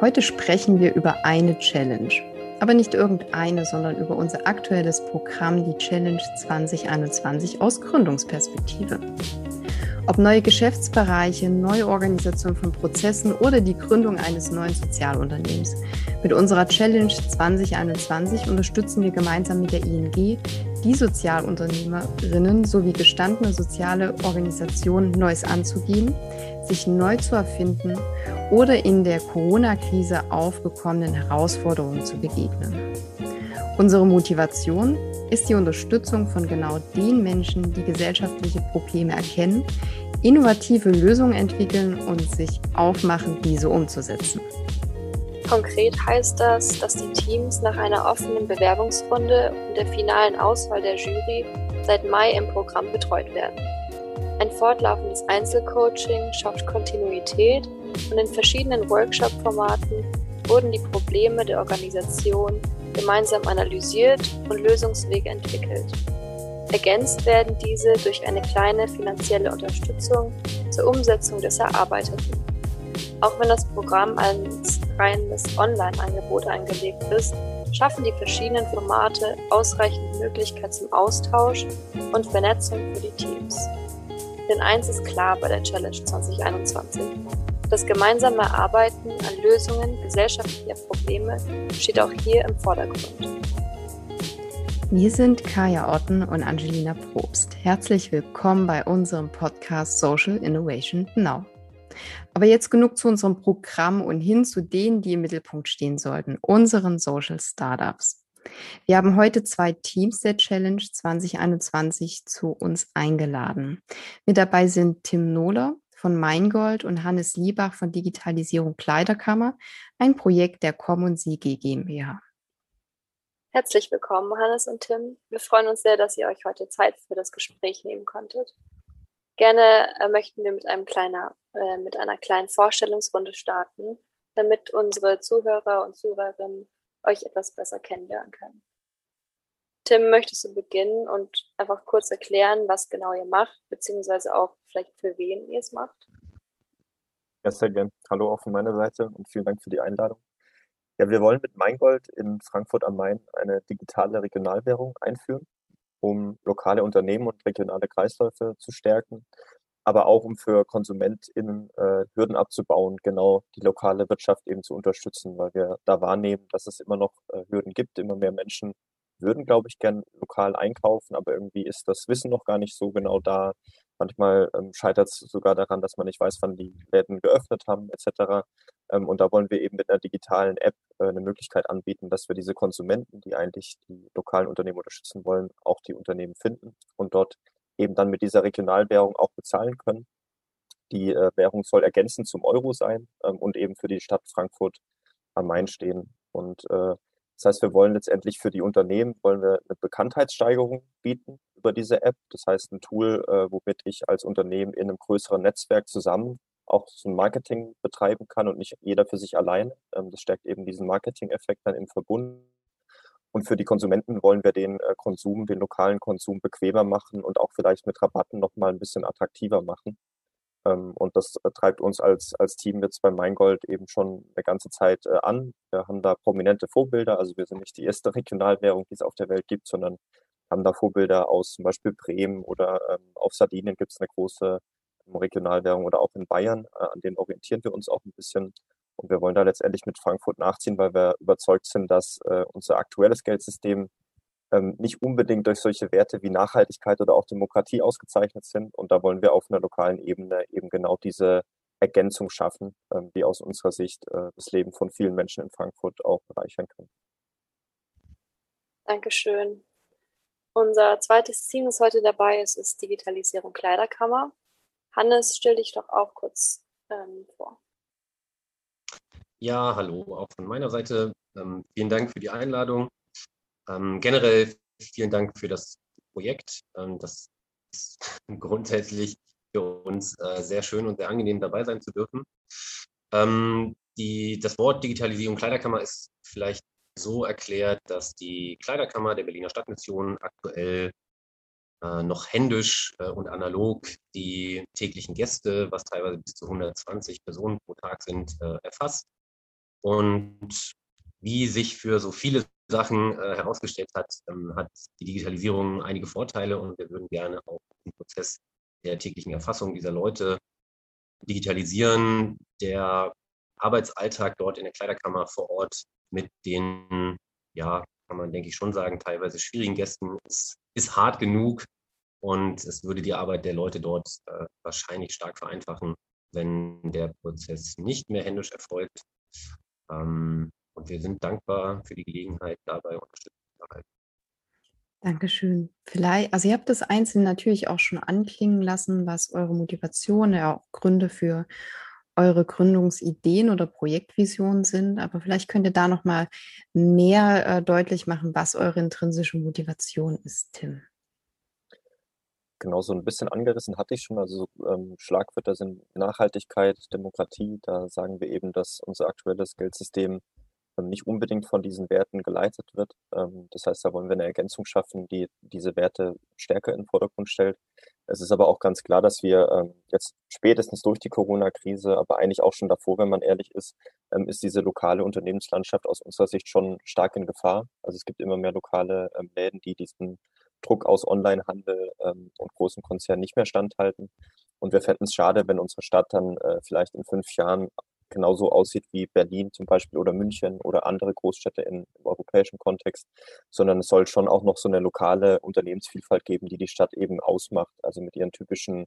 Heute sprechen wir über eine Challenge. Aber nicht irgendeine, sondern über unser aktuelles Programm, die Challenge 2021 aus Gründungsperspektive. Ob neue Geschäftsbereiche, neue Organisation von Prozessen oder die Gründung eines neuen Sozialunternehmens. Mit unserer Challenge 2021 unterstützen wir gemeinsam mit der ING die Sozialunternehmerinnen sowie gestandene soziale Organisationen Neues anzugehen, sich neu zu erfinden oder in der Corona-Krise aufgekommenen Herausforderungen zu begegnen. Unsere Motivation ist die Unterstützung von genau den Menschen, die gesellschaftliche Probleme erkennen, innovative Lösungen entwickeln und sich aufmachen, diese umzusetzen. Konkret heißt das, dass die Teams nach einer offenen Bewerbungsrunde und der finalen Auswahl der Jury seit Mai im Programm betreut werden. Ein fortlaufendes Einzelcoaching schafft Kontinuität und in verschiedenen Workshop-Formaten wurden die Probleme der Organisation gemeinsam analysiert und Lösungswege entwickelt. Ergänzt werden diese durch eine kleine finanzielle Unterstützung zur Umsetzung des Erarbeiteten. Auch wenn das Programm als reines Online-Angebot angelegt ist, schaffen die verschiedenen Formate ausreichend Möglichkeit zum Austausch und Vernetzung für die Teams. Denn eins ist klar bei der Challenge 2021. Das gemeinsame Arbeiten an Lösungen gesellschaftlicher Probleme steht auch hier im Vordergrund. Wir sind Kaya Otten und Angelina Probst. Herzlich willkommen bei unserem Podcast Social Innovation Now. Aber jetzt genug zu unserem Programm und hin zu denen, die im Mittelpunkt stehen sollten, unseren Social Startups. Wir haben heute zwei Teams der Challenge 2021 zu uns eingeladen. Mit dabei sind Tim Nohler von Meingold und Hannes Liebach von Digitalisierung Kleiderkammer, ein Projekt der Common Siege GmbH. Herzlich willkommen, Hannes und Tim. Wir freuen uns sehr, dass ihr euch heute Zeit für das Gespräch nehmen konntet. Gerne äh, möchten wir mit, einem kleiner, äh, mit einer kleinen Vorstellungsrunde starten, damit unsere Zuhörer und Zuhörerinnen euch etwas besser kennenlernen können. Tim, möchtest du beginnen und einfach kurz erklären, was genau ihr macht, beziehungsweise auch vielleicht für wen ihr es macht? Ja, sehr gern. Hallo auch von meiner Seite und vielen Dank für die Einladung. Ja, wir wollen mit Meingold in Frankfurt am Main eine digitale Regionalwährung einführen, um lokale Unternehmen und regionale Kreisläufe zu stärken, aber auch um für KonsumentInnen äh, Hürden abzubauen, genau die lokale Wirtschaft eben zu unterstützen, weil wir da wahrnehmen, dass es immer noch äh, Hürden gibt, immer mehr Menschen würden, glaube ich, gern lokal einkaufen, aber irgendwie ist das Wissen noch gar nicht so genau da. Manchmal ähm, scheitert es sogar daran, dass man nicht weiß, wann die Läden geöffnet haben, etc. Ähm, und da wollen wir eben mit einer digitalen App äh, eine Möglichkeit anbieten, dass wir diese Konsumenten, die eigentlich die lokalen Unternehmen unterstützen wollen, auch die Unternehmen finden und dort eben dann mit dieser Regionalwährung auch bezahlen können. Die äh, Währung soll ergänzend zum Euro sein ähm, und eben für die Stadt Frankfurt am Main stehen. Und äh, das heißt, wir wollen letztendlich für die Unternehmen wollen wir eine Bekanntheitssteigerung bieten über diese App. Das heißt, ein Tool, äh, womit ich als Unternehmen in einem größeren Netzwerk zusammen auch so ein Marketing betreiben kann und nicht jeder für sich alleine. Ähm, das stärkt eben diesen Marketing-Effekt dann im Verbund. Und für die Konsumenten wollen wir den äh, Konsum, den lokalen Konsum bequemer machen und auch vielleicht mit Rabatten nochmal ein bisschen attraktiver machen. Ähm, und das äh, treibt uns als, als Team jetzt bei Meingold eben schon eine ganze Zeit äh, an. Wir haben da prominente Vorbilder. Also wir sind nicht die erste Regionalwährung, die es auf der Welt gibt, sondern haben da Vorbilder aus zum Beispiel Bremen oder ähm, auf Sardinien gibt es eine große Regionalwährung oder auch in Bayern. Äh, an denen orientieren wir uns auch ein bisschen. Und wir wollen da letztendlich mit Frankfurt nachziehen, weil wir überzeugt sind, dass äh, unser aktuelles Geldsystem ähm, nicht unbedingt durch solche Werte wie Nachhaltigkeit oder auch Demokratie ausgezeichnet sind. Und da wollen wir auf einer lokalen Ebene eben genau diese Ergänzung schaffen, ähm, die aus unserer Sicht äh, das Leben von vielen Menschen in Frankfurt auch bereichern kann. Dankeschön. Unser zweites Team, das heute dabei ist, ist Digitalisierung Kleiderkammer. Hannes, stell dich doch auch kurz ähm, vor. Ja, hallo, auch von meiner Seite. Ähm, vielen Dank für die Einladung. Ähm, generell vielen Dank für das Projekt. Ähm, das ist grundsätzlich für uns äh, sehr schön und sehr angenehm dabei sein zu dürfen. Ähm, die, das Wort Digitalisierung Kleiderkammer ist vielleicht so erklärt, dass die Kleiderkammer der Berliner Stadtmission aktuell noch händisch äh, und analog die täglichen Gäste, was teilweise bis zu 120 Personen pro Tag sind, äh, erfasst Und wie sich für so viele Sachen äh, herausgestellt hat, ähm, hat die Digitalisierung einige Vorteile und wir würden gerne auch den Prozess der täglichen Erfassung dieser Leute digitalisieren. Der Arbeitsalltag dort in der Kleiderkammer vor Ort mit den, ja, kann man denke ich schon sagen, teilweise schwierigen Gästen ist, ist hart genug und es würde die Arbeit der Leute dort äh, wahrscheinlich stark vereinfachen, wenn der Prozess nicht mehr händisch erfolgt. Ähm, und wir sind dankbar für die Gelegenheit, dabei Unterstützung zu erhalten. Dankeschön. Vielleicht, also ihr habt das einzeln natürlich auch schon anklingen lassen, was eure Motivation, ja auch Gründe für eure Gründungsideen oder Projektvisionen sind, aber vielleicht könnt ihr da noch mal mehr äh, deutlich machen, was eure intrinsische Motivation ist, Tim. Genau, so ein bisschen angerissen hatte ich schon. Also ähm, Schlagwörter sind Nachhaltigkeit, Demokratie. Da sagen wir eben, dass unser aktuelles Geldsystem nicht unbedingt von diesen Werten geleitet wird. Ähm, das heißt, da wollen wir eine Ergänzung schaffen, die diese Werte stärker in den Vordergrund stellt. Es ist aber auch ganz klar, dass wir ähm, jetzt spätestens durch die Corona-Krise, aber eigentlich auch schon davor, wenn man ehrlich ist, ist diese lokale Unternehmenslandschaft aus unserer Sicht schon stark in Gefahr. Also es gibt immer mehr lokale Läden, die diesen Druck aus Onlinehandel und großen Konzernen nicht mehr standhalten. Und wir fänden es schade, wenn unsere Stadt dann äh, vielleicht in fünf Jahren genauso aussieht wie Berlin zum Beispiel oder München oder andere Großstädte in, im europäischen Kontext, sondern es soll schon auch noch so eine lokale Unternehmensvielfalt geben, die die Stadt eben ausmacht, also mit ihren typischen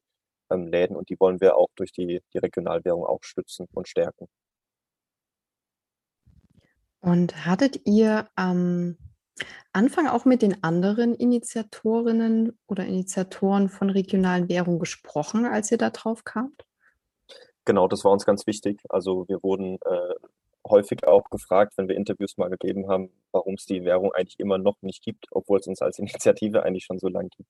ähm, Läden und die wollen wir auch durch die, die Regionalwährung auch stützen und stärken. Und hattet ihr am Anfang auch mit den anderen Initiatorinnen oder Initiatoren von regionalen Währungen gesprochen, als ihr da drauf kamt? Genau, das war uns ganz wichtig. Also wir wurden äh, häufig auch gefragt, wenn wir Interviews mal gegeben haben, warum es die Währung eigentlich immer noch nicht gibt, obwohl es uns als Initiative eigentlich schon so lange gibt.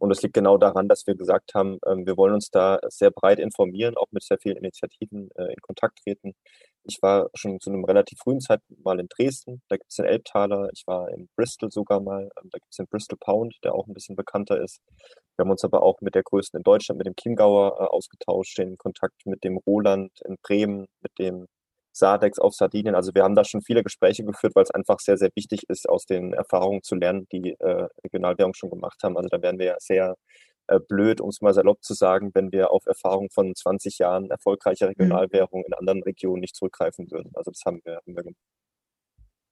Und es liegt genau daran, dass wir gesagt haben, ähm, wir wollen uns da sehr breit informieren, auch mit sehr vielen Initiativen äh, in Kontakt treten. Ich war schon zu einem relativ frühen Zeitpunkt mal in Dresden, da gibt es den Elbtaler, ich war in Bristol sogar mal, ähm, da gibt es den Bristol Pound, der auch ein bisschen bekannter ist. Wir haben uns aber auch mit der größten in Deutschland, mit dem Chiemgauer äh, ausgetauscht, in Kontakt mit dem Roland in Bremen, mit dem Sadex auf Sardinien. Also wir haben da schon viele Gespräche geführt, weil es einfach sehr, sehr wichtig ist, aus den Erfahrungen zu lernen, die äh, Regionalwährungen schon gemacht haben. Also da wären wir ja sehr äh, blöd, um es mal salopp zu sagen, wenn wir auf Erfahrungen von 20 Jahren erfolgreicher mhm. Regionalwährung in anderen Regionen nicht zurückgreifen würden. Also das haben wir, haben wir gemacht.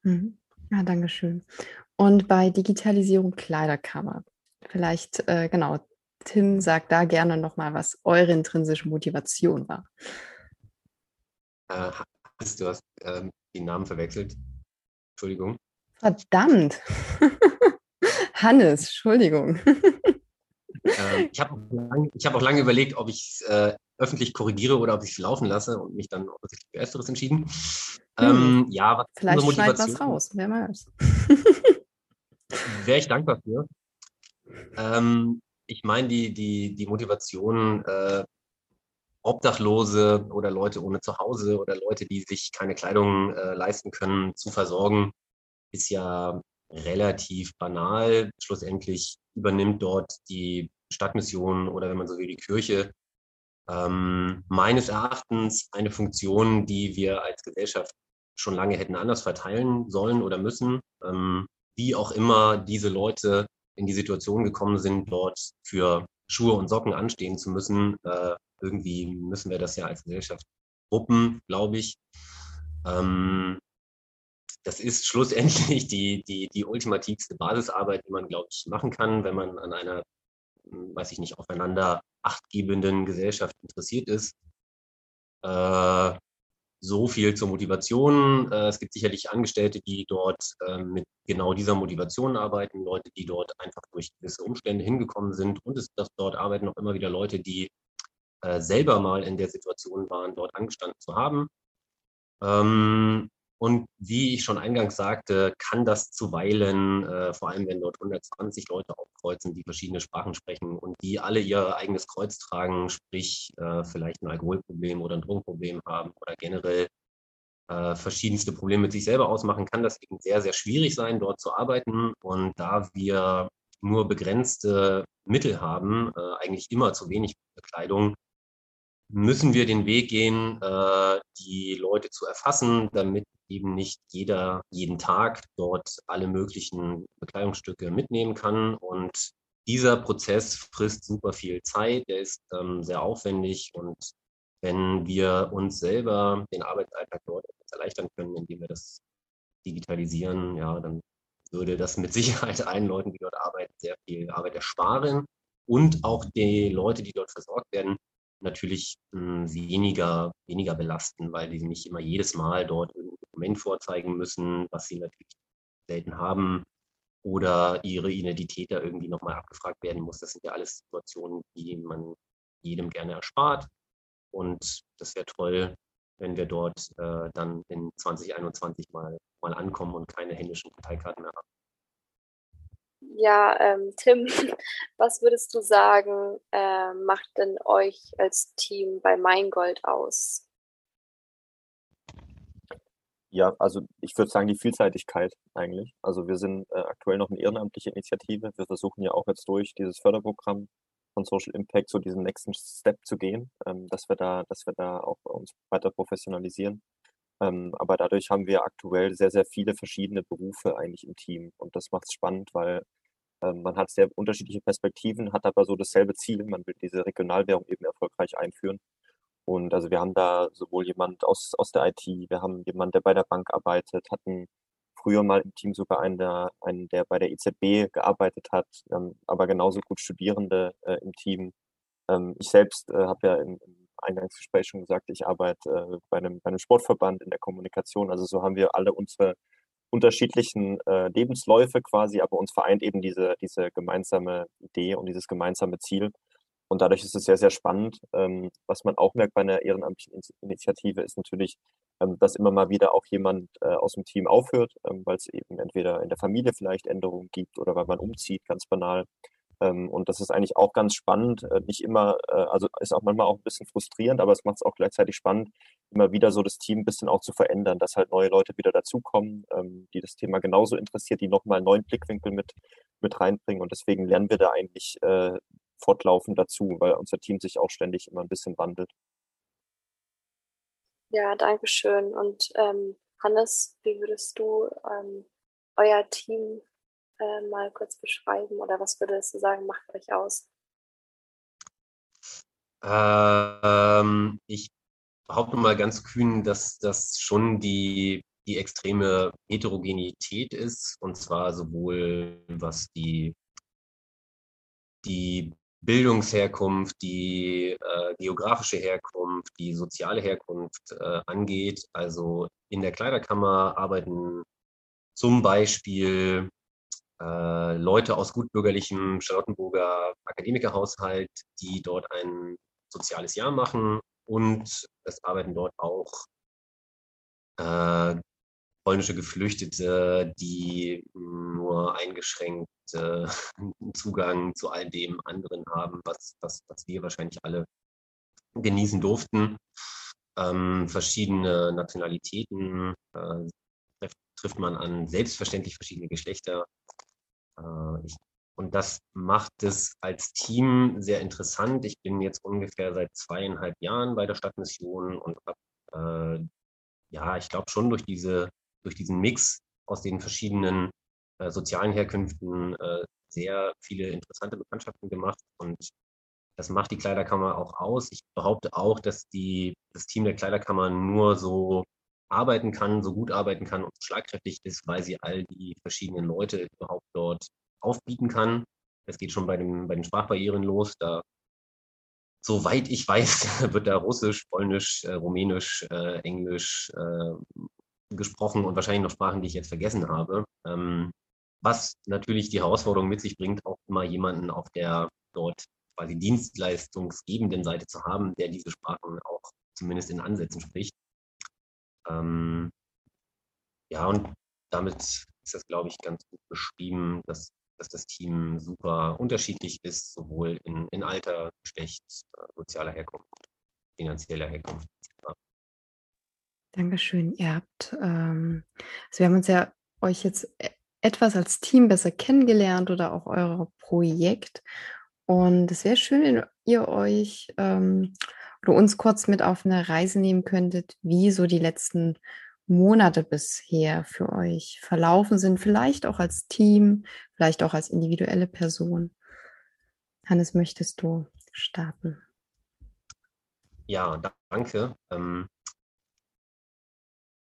Mhm. Ja, danke schön. Und bei Digitalisierung Kleiderkammer, vielleicht, äh, genau, Tim sagt da gerne nochmal, was eure intrinsische Motivation war. Du hast ähm, den Namen verwechselt. Entschuldigung. Verdammt. Hannes, Entschuldigung. äh, ich habe auch, hab auch, lange überlegt, ob ich es äh, öffentlich korrigiere oder ob ich es laufen lasse und mich dann offensichtlich für Ersteres entschieden. Hm. Ähm, ja, was Vielleicht schneidet was raus, wer weiß. Wäre ich dankbar für. Ähm, ich meine, die, die, die Motivation, äh, Obdachlose oder Leute ohne Zuhause oder Leute, die sich keine Kleidung äh, leisten können, zu versorgen, ist ja relativ banal. Schlussendlich übernimmt dort die Stadtmission oder wenn man so will, die Kirche ähm, meines Erachtens eine Funktion, die wir als Gesellschaft schon lange hätten anders verteilen sollen oder müssen. Ähm, wie auch immer diese Leute in die Situation gekommen sind, dort für Schuhe und Socken anstehen zu müssen, äh, irgendwie müssen wir das ja als Gesellschaft gruppen, glaube ich. Ähm, das ist schlussendlich die, die, die ultimativste Basisarbeit, die man, glaube ich, machen kann, wenn man an einer, hm, weiß ich nicht, aufeinander achtgebenden Gesellschaft interessiert ist. Äh, so viel zur Motivation. Äh, es gibt sicherlich Angestellte, die dort äh, mit genau dieser Motivation arbeiten, Leute, die dort einfach durch gewisse Umstände hingekommen sind. Und es dass dort arbeiten auch immer wieder Leute, die äh, selber mal in der Situation waren, dort angestanden zu haben. Und wie ich schon eingangs sagte, kann das zuweilen, äh, vor allem wenn dort 120 Leute aufkreuzen, die verschiedene Sprachen sprechen und die alle ihr eigenes Kreuz tragen, sprich äh, vielleicht ein Alkoholproblem oder ein Drogenproblem haben oder generell äh, verschiedenste Probleme mit sich selber ausmachen, kann das eben sehr, sehr schwierig sein, dort zu arbeiten. Und da wir nur begrenzte Mittel haben, äh, eigentlich immer zu wenig Bekleidung, müssen wir den Weg gehen, äh, die Leute zu erfassen, damit eben nicht jeder jeden Tag dort alle möglichen Bekleidungsstücke mitnehmen kann. Und dieser Prozess frisst super viel Zeit, der ist ähm, sehr aufwendig und wenn wir uns selber den Arbeitsalltag dort erleichtern können, indem wir das digitalisieren, ja, dann würde das mit Sicherheit allen Leuten, die dort arbeiten, sehr viel Arbeit ersparen und auch die Leute, die dort versorgt werden, natürlich mh, hm, weniger, weniger belasten, weil die nicht immer jedes Mal dort ein Dokument vorzeigen müssen, was sie natürlich selten haben oder ihre Identität da irgendwie nochmal abgefragt werden muss. Das sind ja alles Situationen, die man jedem gerne erspart. Und das wäre toll, wenn wir dort äh, dann in 2021 mal, mal ankommen und keine händischen Parteikarten mehr haben. Ja, ähm, Tim, was würdest du sagen, äh, macht denn euch als Team bei Meingold aus? Ja, also ich würde sagen, die Vielseitigkeit eigentlich. Also wir sind äh, aktuell noch eine ehrenamtliche Initiative. Wir versuchen ja auch jetzt durch dieses Förderprogramm von Social Impact so diesen nächsten Step zu gehen, ähm, dass wir da, dass wir da auch uns weiter professionalisieren. Ähm, aber dadurch haben wir aktuell sehr, sehr viele verschiedene Berufe eigentlich im Team. Und das macht es spannend, weil ähm, man hat sehr unterschiedliche Perspektiven, hat aber so dasselbe Ziel. Man will diese Regionalwährung eben erfolgreich einführen. Und also wir haben da sowohl jemand aus, aus der IT, wir haben jemand, der bei der Bank arbeitet, hatten früher mal im Team sogar einen, der, einen, der bei der EZB gearbeitet hat, ähm, aber genauso gut Studierende äh, im Team. Ähm, ich selbst äh, habe ja im, im Eingangsgespräch schon gesagt, ich arbeite äh, bei, einem, bei einem Sportverband in der Kommunikation. Also so haben wir alle unsere unterschiedlichen äh, Lebensläufe quasi, aber uns vereint eben diese, diese gemeinsame Idee und dieses gemeinsame Ziel. Und dadurch ist es sehr, sehr spannend. Ähm, was man auch merkt bei einer ehrenamtlichen Initiative ist natürlich, ähm, dass immer mal wieder auch jemand äh, aus dem Team aufhört, ähm, weil es eben entweder in der Familie vielleicht Änderungen gibt oder weil man umzieht, ganz banal. Ähm, und das ist eigentlich auch ganz spannend. Äh, nicht immer, äh, also ist auch manchmal auch ein bisschen frustrierend, aber es macht es auch gleichzeitig spannend, immer wieder so das Team ein bisschen auch zu verändern, dass halt neue Leute wieder dazukommen, ähm, die das Thema genauso interessiert, die nochmal einen neuen Blickwinkel mit, mit reinbringen. Und deswegen lernen wir da eigentlich äh, fortlaufend dazu, weil unser Team sich auch ständig immer ein bisschen wandelt. Ja, danke schön. Und ähm, Hannes, wie würdest du ähm, euer Team äh, mal kurz beschreiben oder was würdest du sagen, macht euch aus? Ähm, ich behaupte mal ganz kühn, dass das schon die, die extreme Heterogenität ist, und zwar sowohl was die, die Bildungsherkunft, die äh, geografische Herkunft, die soziale Herkunft äh, angeht. Also in der Kleiderkammer arbeiten zum Beispiel äh, Leute aus gutbürgerlichem Charlottenburger Akademikerhaushalt, die dort ein soziales Jahr machen und es arbeiten dort auch äh, polnische Geflüchtete, die nur eingeschränkt äh, Zugang zu all dem anderen haben, was, was, was wir wahrscheinlich alle genießen durften. Ähm, verschiedene Nationalitäten äh, trifft man an, selbstverständlich verschiedene Geschlechter. Äh, ich, und das macht es als Team sehr interessant. Ich bin jetzt ungefähr seit zweieinhalb Jahren bei der Stadtmission und habe, äh, ja, ich glaube schon durch, diese, durch diesen Mix aus den verschiedenen äh, sozialen Herkünften äh, sehr viele interessante Bekanntschaften gemacht und das macht die Kleiderkammer auch aus. Ich behaupte auch, dass die, das Team der Kleiderkammer nur so arbeiten kann, so gut arbeiten kann und schlagkräftig ist, weil sie all die verschiedenen Leute überhaupt dort aufbieten kann. Es geht schon bei, dem, bei den Sprachbarrieren los. Da, soweit ich weiß, wird da Russisch, Polnisch, äh, Rumänisch, äh, Englisch äh, gesprochen und wahrscheinlich noch Sprachen, die ich jetzt vergessen habe. Ähm, was natürlich die Herausforderung mit sich bringt, auch immer jemanden auf der dort quasi dienstleistungsgebenden Seite zu haben, der diese Sprachen auch zumindest in Ansätzen spricht. Ähm, ja, und damit ist das, glaube ich, ganz gut beschrieben, dass, dass das Team super unterschiedlich ist, sowohl in, in Alter, Geschlecht, äh, sozialer Herkunft, finanzieller Herkunft. Ja. Dankeschön. Ihr habt, ähm, also wir haben uns ja euch jetzt e-, etwas als Team besser kennengelernt oder auch euer Projekt. Und es wäre schön, wenn ihr euch ähm, oder uns kurz mit auf eine Reise nehmen könntet, wie so die letzten Monate bisher für euch verlaufen sind, vielleicht auch als Team, vielleicht auch als individuelle Person. Hannes, möchtest du starten? Ja, danke. Ähm,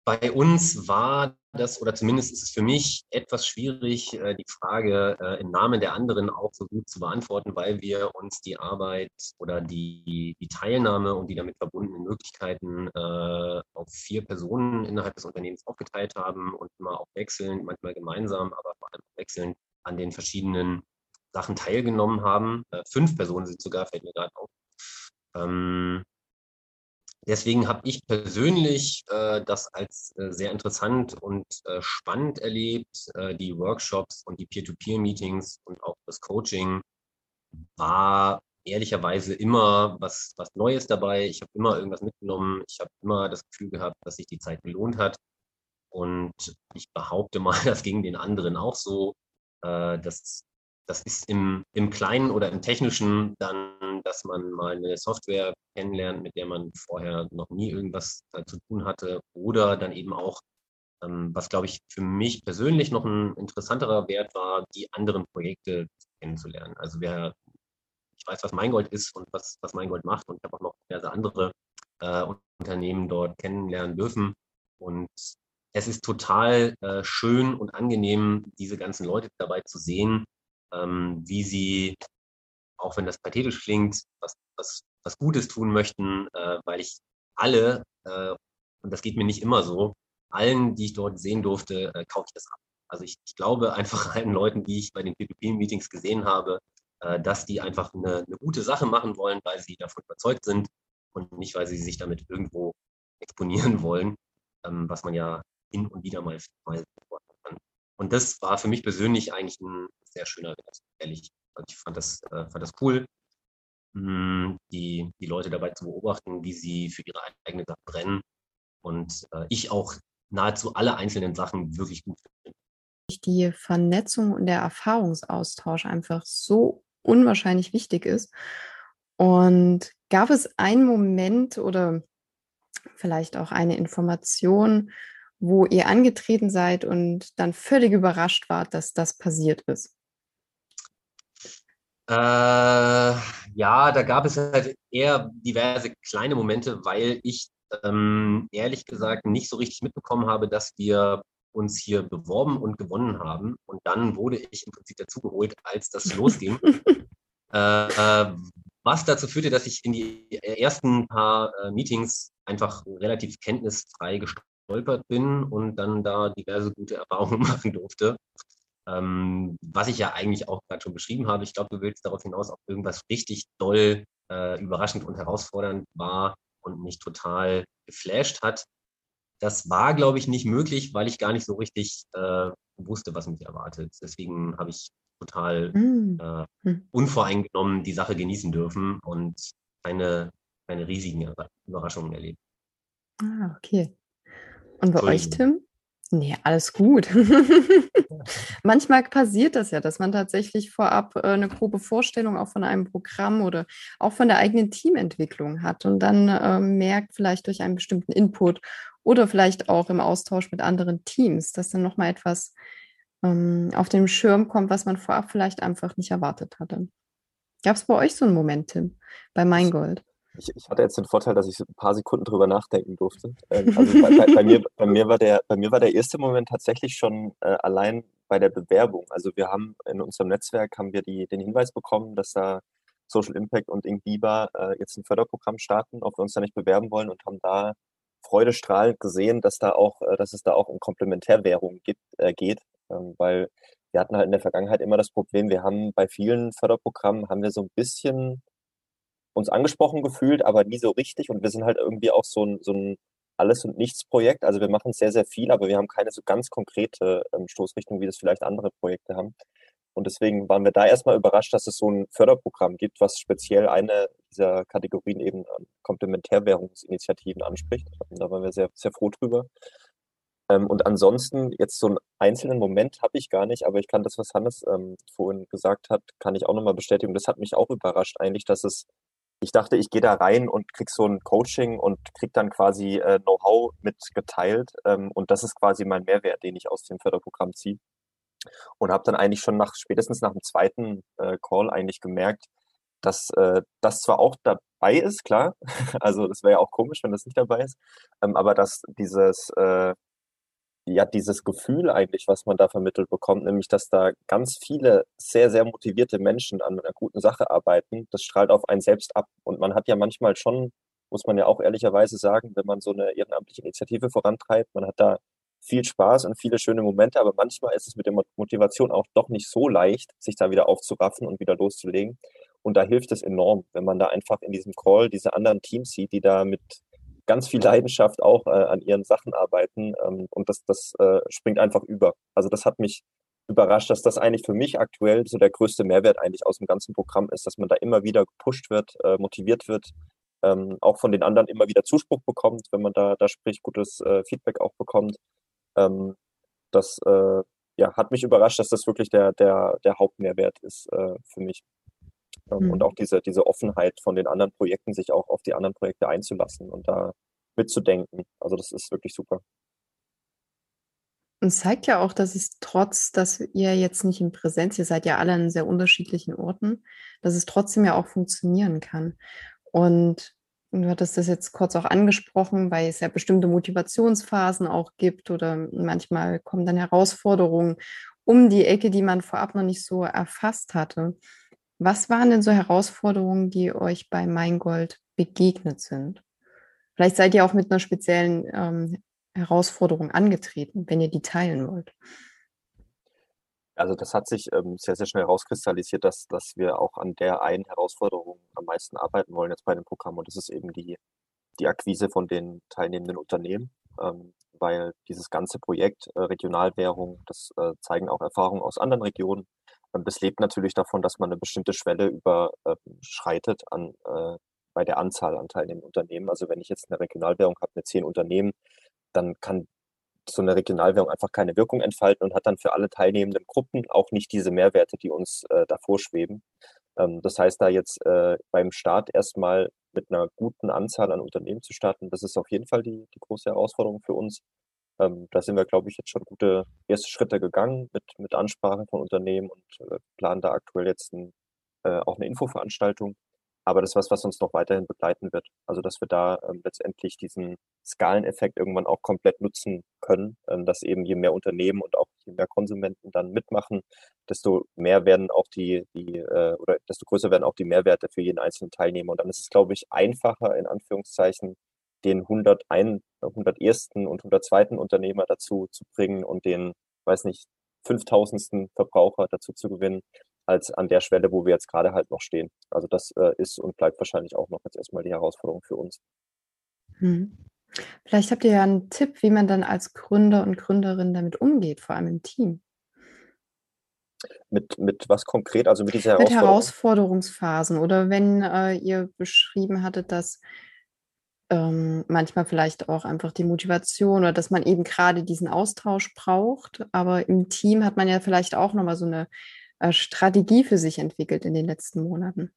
bei uns war das, oder zumindest ist es für mich etwas schwierig, äh, die Frage äh, im Namen der anderen auch so gut zu beantworten, weil wir uns die Arbeit oder die, die Teilnahme und die damit verbundenen Möglichkeiten äh, auf vier Personen innerhalb des Unternehmens aufgeteilt haben und immer auch wechselnd, manchmal gemeinsam, aber vor allem wechselnd an den verschiedenen Sachen teilgenommen haben. Fünf Personen sind sogar, fällt mir gerade auf. Deswegen habe ich persönlich äh, das als äh, sehr interessant und äh, spannend erlebt. Äh, die Workshops und die Peer-to-Peer-Meetings und auch das Coaching war ehrlicherweise immer was, was Neues dabei. Ich habe immer irgendwas mitgenommen. Ich habe immer das Gefühl gehabt, dass sich die Zeit gelohnt hat. Und ich behaupte mal, das ging den anderen auch so. Äh, dass das ist im, im Kleinen oder im Technischen dann, dass man mal eine Software kennenlernt, mit der man vorher noch nie irgendwas zu tun hatte. Oder dann eben auch, ähm, was glaube ich für mich persönlich noch ein interessanterer Wert war, die anderen Projekte kennenzulernen. Also wer, ich weiß, was Meingold ist und was, was Meingold macht und ich habe auch noch diverse andere äh, Unternehmen dort kennenlernen dürfen. Und es ist total äh, schön und angenehm, diese ganzen Leute dabei zu sehen, ähm, wie sie, auch wenn das pathetisch klingt, was, was, was Gutes tun möchten, äh, weil ich alle, äh, und das geht mir nicht immer so, allen, die ich dort sehen durfte, äh, kaufe ich das ab. Also ich, ich glaube einfach allen Leuten, die ich bei den PPP-Meetings gesehen habe, äh, dass die einfach eine, eine gute Sache machen wollen, weil sie davon überzeugt sind und nicht, weil sie sich damit irgendwo exponieren wollen, ähm, was man ja hin und wieder mal, mal. Und das war für mich persönlich eigentlich ein sehr schöner Wert, ehrlich. Ich fand das, äh, fand das cool, hm, die, die Leute dabei zu beobachten, wie sie für ihre eigene Sache brennen. Und äh, ich auch nahezu alle einzelnen Sachen wirklich gut finde. Die Vernetzung und der Erfahrungsaustausch einfach so unwahrscheinlich wichtig ist. Und gab es einen Moment oder vielleicht auch eine Information, wo ihr angetreten seid und dann völlig überrascht wart, dass das passiert ist? Äh, ja, da gab es halt eher diverse kleine Momente, weil ich ähm, ehrlich gesagt nicht so richtig mitbekommen habe, dass wir uns hier beworben und gewonnen haben. Und dann wurde ich im Prinzip dazugeholt, als das losging. äh, äh, was dazu führte, dass ich in die ersten paar äh, Meetings einfach relativ kenntnisfrei gestartet gestolpert bin und dann da diverse gute Erfahrungen machen durfte. Ähm, was ich ja eigentlich auch gerade schon beschrieben habe. Ich glaube, du willst darauf hinaus, ob irgendwas richtig doll, äh, überraschend und herausfordernd war und mich total geflasht hat. Das war, glaube ich, nicht möglich, weil ich gar nicht so richtig äh, wusste, was mich erwartet. Deswegen habe ich total mm. äh, hm. unvoreingenommen die Sache genießen dürfen und keine, keine riesigen Überraschungen erlebt. Ah, okay. Und bei euch, Tim? Nee, alles gut. Manchmal passiert das ja, dass man tatsächlich vorab äh, eine grobe Vorstellung auch von einem Programm oder auch von der eigenen Teamentwicklung hat und dann äh, merkt vielleicht durch einen bestimmten Input oder vielleicht auch im Austausch mit anderen Teams, dass dann nochmal etwas ähm, auf dem Schirm kommt, was man vorab vielleicht einfach nicht erwartet hatte. Gab es bei euch so einen Moment, Tim, bei Meingold? Ich, ich, hatte jetzt den Vorteil, dass ich ein paar Sekunden drüber nachdenken durfte. Ähm, also bei, bei, bei, mir, bei, mir war der, bei mir war der erste Moment tatsächlich schon äh, allein bei der Bewerbung. Also wir haben in unserem Netzwerk haben wir die, den Hinweis bekommen, dass da Social Impact und Ink Biber äh, jetzt ein Förderprogramm starten, ob wir uns da nicht bewerben wollen und haben da freudestrahlend gesehen, dass da auch, äh, dass es da auch um Komplementärwährung gibt, äh, geht, ähm, weil wir hatten halt in der Vergangenheit immer das Problem, wir haben bei vielen Förderprogrammen haben wir so ein bisschen uns angesprochen gefühlt, aber nie so richtig. Und wir sind halt irgendwie auch so ein, so ein Alles- und Nichts-Projekt. Also wir machen sehr, sehr viel, aber wir haben keine so ganz konkrete ähm, Stoßrichtung, wie das vielleicht andere Projekte haben. Und deswegen waren wir da erstmal überrascht, dass es so ein Förderprogramm gibt, was speziell eine dieser Kategorien eben Komplementärwährungsinitiativen anspricht. Da waren wir sehr, sehr froh drüber. Ähm, und ansonsten, jetzt so einen einzelnen Moment habe ich gar nicht, aber ich kann das, was Hannes ähm, vorhin gesagt hat, kann ich auch nochmal bestätigen. Das hat mich auch überrascht eigentlich, dass es ich dachte, ich gehe da rein und krieg so ein Coaching und krieg dann quasi äh, Know-how mitgeteilt. Ähm, und das ist quasi mein Mehrwert, den ich aus dem Förderprogramm ziehe. Und habe dann eigentlich schon nach spätestens nach dem zweiten äh, Call eigentlich gemerkt, dass äh, das zwar auch dabei ist, klar, also das wäre ja auch komisch, wenn das nicht dabei ist, ähm, aber dass dieses äh, ja dieses Gefühl eigentlich, was man da vermittelt bekommt, nämlich dass da ganz viele sehr, sehr motivierte Menschen an einer guten Sache arbeiten, das strahlt auf einen selbst ab. Und man hat ja manchmal schon, muss man ja auch ehrlicherweise sagen, wenn man so eine ehrenamtliche Initiative vorantreibt, man hat da viel Spaß und viele schöne Momente, aber manchmal ist es mit der Motivation auch doch nicht so leicht, sich da wieder aufzuraffen und wieder loszulegen. Und da hilft es enorm, wenn man da einfach in diesem Call diese anderen Teams sieht, die da mit ganz viel Leidenschaft auch äh, an ihren Sachen arbeiten ähm, und das, das äh, springt einfach über. Also das hat mich überrascht, dass das eigentlich für mich aktuell so der größte Mehrwert eigentlich aus dem ganzen Programm ist, dass man da immer wieder gepusht wird, äh, motiviert wird, ähm, auch von den anderen immer wieder Zuspruch bekommt, wenn man da, da spricht, gutes äh, Feedback auch bekommt. Ähm, das äh, ja, hat mich überrascht, dass das wirklich der, der, der Hauptmehrwert ist äh, für mich. Mhm. Und auch diese, diese Offenheit von den anderen Projekten, sich auch auf die anderen Projekte einzulassen und da mitzudenken. Also das ist wirklich super. Und zeigt ja auch, dass es trotz, dass ihr jetzt nicht in Präsenz, ihr seid ja alle an sehr unterschiedlichen Orten, dass es trotzdem ja auch funktionieren kann. Und du hattest das jetzt kurz auch angesprochen, weil es ja bestimmte Motivationsphasen auch gibt oder manchmal kommen dann Herausforderungen um die Ecke, die man vorab noch nicht so erfasst hatte. Was waren denn so Herausforderungen, die euch bei Meingold begegnet sind? Vielleicht seid ihr auch mit einer speziellen ähm, Herausforderung angetreten, wenn ihr die teilen wollt. Also das hat sich ähm, sehr, sehr schnell herauskristallisiert, dass, dass wir auch an der einen Herausforderung am meisten arbeiten wollen jetzt bei dem Programm. Und das ist eben die, die Akquise von den teilnehmenden Unternehmen, ähm, weil dieses ganze Projekt äh, Regionalwährung, das äh, zeigen auch Erfahrungen aus anderen Regionen, das lebt natürlich davon, dass man eine bestimmte Schwelle überschreitet an, äh, bei der Anzahl an teilnehmenden Unternehmen. Also wenn ich jetzt eine Regionalwährung habe mit zehn Unternehmen, dann kann so eine Regionalwährung einfach keine Wirkung entfalten und hat dann für alle teilnehmenden Gruppen auch nicht diese Mehrwerte, die uns äh, davor schweben. Ähm, das heißt, da jetzt äh, beim Start erstmal mit einer guten Anzahl an Unternehmen zu starten, das ist auf jeden Fall die, die große Herausforderung für uns. Ähm, da sind wir, glaube ich, jetzt schon gute erste Schritte gegangen mit, mit Ansprache von Unternehmen und äh, planen da aktuell jetzt ein, äh, auch eine Infoveranstaltung. Aber das ist was, was uns noch weiterhin begleiten wird. Also, dass wir da ähm, letztendlich diesen Skaleneffekt irgendwann auch komplett nutzen können, ähm, dass eben je mehr Unternehmen und auch je mehr Konsumenten dann mitmachen, desto mehr werden auch die, die äh, oder desto größer werden auch die Mehrwerte für jeden einzelnen Teilnehmer. Und dann ist es, glaube ich, einfacher, in Anführungszeichen, den 101, 101. und 102. Unternehmer dazu zu bringen und den, weiß nicht, 5000. Verbraucher dazu zu gewinnen, als an der Schwelle, wo wir jetzt gerade halt noch stehen. Also das äh, ist und bleibt wahrscheinlich auch noch jetzt erstmal die Herausforderung für uns. Hm. Vielleicht habt ihr ja einen Tipp, wie man dann als Gründer und Gründerin damit umgeht, vor allem im Team. Mit, mit was konkret? Also mit dieser Herausforderung? Mit Herausforderungsphasen oder wenn äh, ihr beschrieben hattet, dass ähm, manchmal vielleicht auch einfach die Motivation oder dass man eben gerade diesen Austausch braucht. Aber im Team hat man ja vielleicht auch nochmal so eine äh, Strategie für sich entwickelt in den letzten Monaten.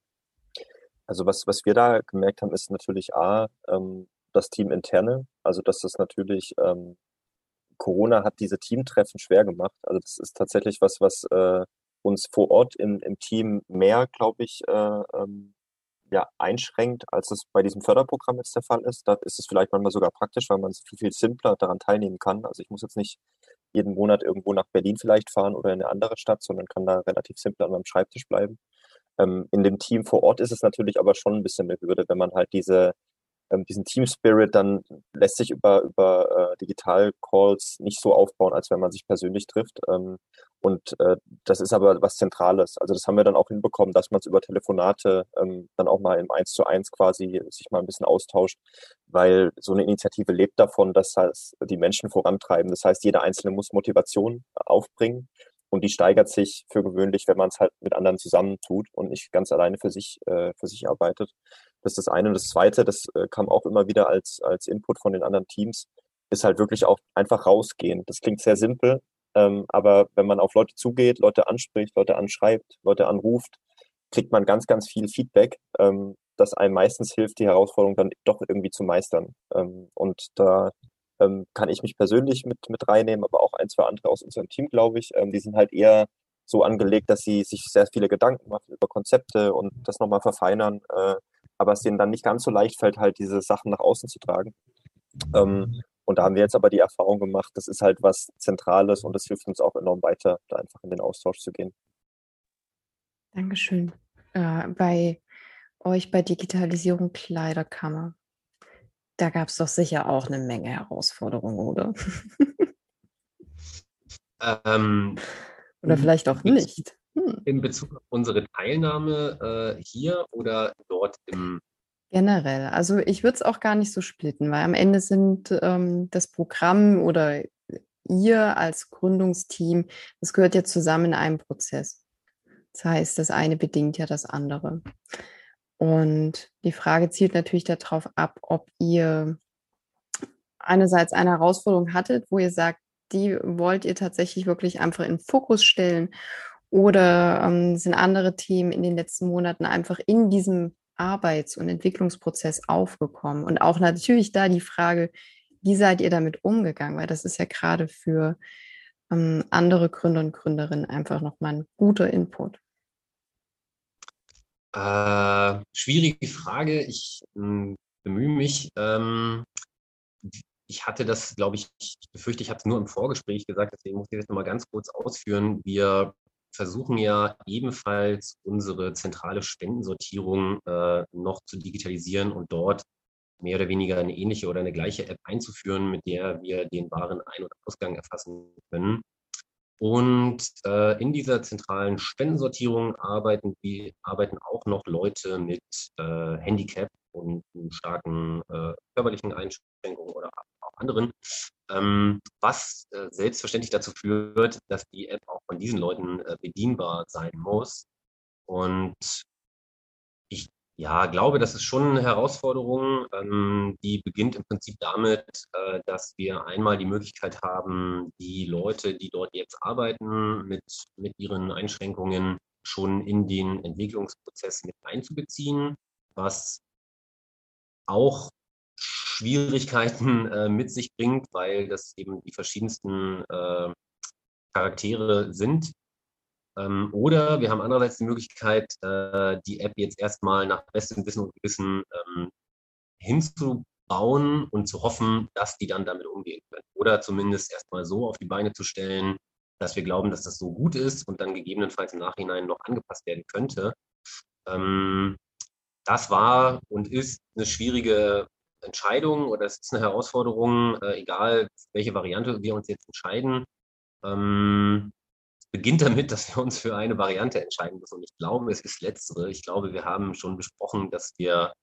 Also was, was wir da gemerkt haben, ist natürlich A, ähm, das Team interne. Also dass das natürlich, ähm, Corona hat diese Teamtreffen schwer gemacht. Also das ist tatsächlich was, was äh, uns vor Ort im, im Team mehr, glaube ich, äh, ähm, ja, einschränkt, als es bei diesem Förderprogramm jetzt der Fall ist. Da ist es vielleicht manchmal sogar praktisch, weil man viel, viel simpler daran teilnehmen kann. Also ich muss jetzt nicht jeden Monat irgendwo nach Berlin vielleicht fahren oder in eine andere Stadt, sondern kann da relativ simpel an meinem Schreibtisch bleiben. Ähm, in dem Team vor Ort ist es natürlich aber schon ein bisschen eine Hürde, wenn man halt diese ähm, diesen Team Spirit dann lässt sich über, über äh, Digital-Calls nicht so aufbauen, als wenn man sich persönlich trifft. Ähm, und äh, das ist aber was Zentrales. Also das haben wir dann auch hinbekommen, dass man es über Telefonate ähm, dann auch mal im Eins zu eins quasi sich mal ein bisschen austauscht, weil so eine Initiative lebt davon, dass halt die Menschen vorantreiben. Das heißt, jeder Einzelne muss Motivation aufbringen und die steigert sich für gewöhnlich, wenn man es halt mit anderen zusammentut und nicht ganz alleine für sich, äh, für sich arbeitet. Das ist das eine. Und das zweite, das äh, kam auch immer wieder als, als Input von den anderen Teams, ist halt wirklich auch einfach rausgehen. Das klingt sehr simpel, ähm, aber wenn man auf Leute zugeht, Leute anspricht, Leute anschreibt, Leute anruft, kriegt man ganz, ganz viel Feedback. Ähm, das einem meistens hilft, die Herausforderung dann doch irgendwie zu meistern. Ähm, und da ähm, kann ich mich persönlich mit, mit reinnehmen, aber auch ein, zwei andere aus unserem Team, glaube ich. Ähm, die sind halt eher so angelegt, dass sie sich sehr viele Gedanken machen über Konzepte und das nochmal verfeinern, äh, aber es denen dann nicht ganz so leicht fällt, halt diese Sachen nach außen zu tragen. Ähm, und da haben wir jetzt aber die Erfahrung gemacht, das ist halt was Zentrales und das hilft uns auch enorm weiter, da einfach in den Austausch zu gehen. Dankeschön. Äh, bei euch bei Digitalisierung Kleiderkammer, da gab es doch sicher auch eine Menge Herausforderungen, oder? Ähm, oder vielleicht auch nicht. Hm. In Bezug auf unsere Teilnahme äh, hier oder dort im Generell. Also ich würde es auch gar nicht so splitten, weil am Ende sind ähm, das Programm oder ihr als Gründungsteam, das gehört ja zusammen in einem Prozess. Das heißt, das eine bedingt ja das andere. Und die Frage zielt natürlich darauf ab, ob ihr einerseits eine Herausforderung hattet, wo ihr sagt, die wollt ihr tatsächlich wirklich einfach in Fokus stellen oder ähm, sind andere Themen in den letzten Monaten einfach in diesem Arbeits- und Entwicklungsprozess aufgekommen? Und auch natürlich da die Frage, wie seid ihr damit umgegangen? Weil das ist ja gerade für ähm, andere Gründer und Gründerinnen einfach nochmal ein guter Input. Äh, schwierige Frage. Ich äh, bemühe mich. Ähm, ich hatte das, glaube ich, ich befürchte, ich habe es nur im Vorgespräch gesagt, deswegen muss ich das nochmal ganz kurz ausführen. Wir versuchen ja ebenfalls unsere zentrale Spendensortierung äh, noch zu digitalisieren und dort mehr oder weniger eine ähnliche oder eine gleiche App einzuführen, mit der wir den wahren Ein- und Ausgang erfassen können. Und äh, in dieser zentralen Spendensortierung arbeiten, wir, arbeiten auch noch Leute mit äh, Handicap und starken äh, körperlichen Einschränkungen oder anderen, ähm, was äh, selbstverständlich dazu führt, dass die App auch von diesen Leuten äh, bedienbar sein muss. Und ich ja, glaube, das ist schon eine Herausforderung. Ähm, die beginnt im Prinzip damit, äh, dass wir einmal die Möglichkeit haben, die Leute, die dort jetzt arbeiten, mit, mit ihren Einschränkungen schon in den Entwicklungsprozess mit einzubeziehen, was auch Schwierigkeiten äh, mit sich bringt, weil das eben die verschiedensten äh, Charaktere sind. Ähm, oder wir haben andererseits die Möglichkeit, äh, die App jetzt erstmal nach bestem Wissen und Gewissen ähm, hinzubauen und zu hoffen, dass die dann damit umgehen können. Oder zumindest erstmal so auf die Beine zu stellen, dass wir glauben, dass das so gut ist und dann gegebenenfalls im Nachhinein noch angepasst werden könnte. Ähm, das war und ist eine schwierige Entscheidung oder es ist eine Herausforderung, äh, egal welche Variante wir uns jetzt entscheiden. Ähm, beginnt damit, dass wir uns für eine Variante entscheiden müssen. Und ich glaube, es ist letztere. Ich glaube, wir haben schon besprochen, dass wir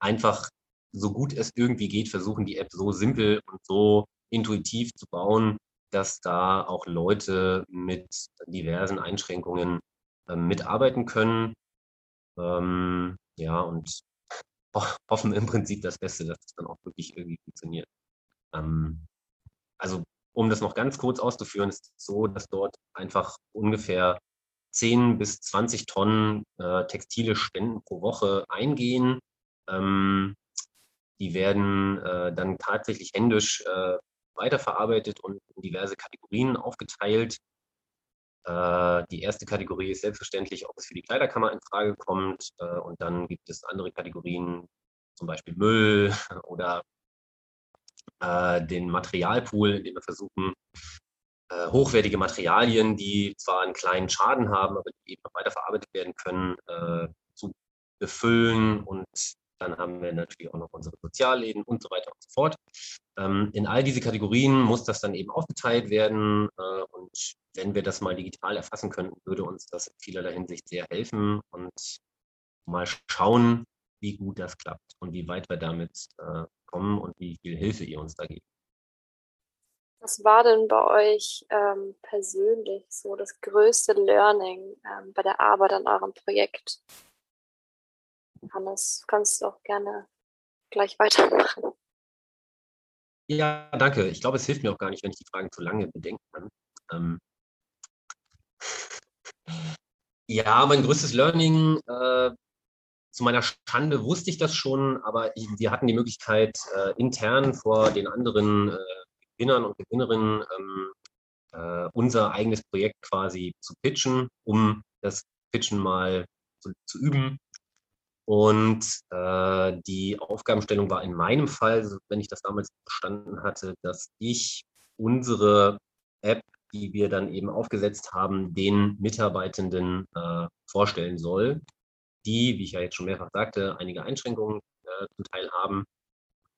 einfach so gut es irgendwie geht, versuchen, die App so simpel und so intuitiv zu bauen, dass da auch Leute mit diversen Einschränkungen äh, mitarbeiten können. Ähm, ja, und hoffen im Prinzip das Beste, dass es dann auch wirklich irgendwie funktioniert. Ähm, also um das noch ganz kurz auszuführen, ist es so, dass dort einfach ungefähr 10 bis 20 Tonnen äh, textile Spenden pro Woche eingehen. Ähm, die werden äh, dann tatsächlich händisch äh, weiterverarbeitet und in diverse Kategorien aufgeteilt. Äh, die erste Kategorie ist selbstverständlich, ob es für die Kleiderkammer in Frage kommt. Äh, und dann gibt es andere Kategorien, zum Beispiel Müll oder äh, den Materialpool, in dem wir versuchen, hochwertige Materialien, die zwar einen kleinen Schaden haben, aber die eben weiterverarbeitet werden können, zu befüllen und dann haben wir natürlich auch noch unsere Sozialläden und so weiter und so fort. Ähm, in all diese Kategorien muss das dann eben aufgeteilt werden. Äh, und wenn wir das mal digital erfassen könnten, würde uns das in vielerlei Hinsicht sehr helfen und mal schauen, wie gut das klappt und wie weit wir damit äh, kommen und wie viel Hilfe ihr uns da gebt. Was war denn bei euch ähm, persönlich so das größte Learning ähm, bei der Arbeit an eurem Projekt? Hannes, kannst du auch gerne gleich weitermachen. Ja, danke. Ich glaube, es hilft mir auch gar nicht, wenn ich die Fragen zu lange bedenken kann. Ähm ja, mein größtes Learning, äh, zu meiner Schande wusste ich das schon, aber ich, wir hatten die Möglichkeit, äh, intern vor den anderen äh, Gewinnern und Gewinnerinnen ähm, äh, unser eigenes Projekt quasi zu pitchen, um das Pitchen mal zu, zu üben. Und äh, die Aufgabenstellung war in meinem Fall, wenn ich das damals verstanden hatte, dass ich unsere App, die wir dann eben aufgesetzt haben, den Mitarbeitenden äh, vorstellen soll, die, wie ich ja jetzt schon mehrfach sagte, einige Einschränkungen äh, zum Teil haben.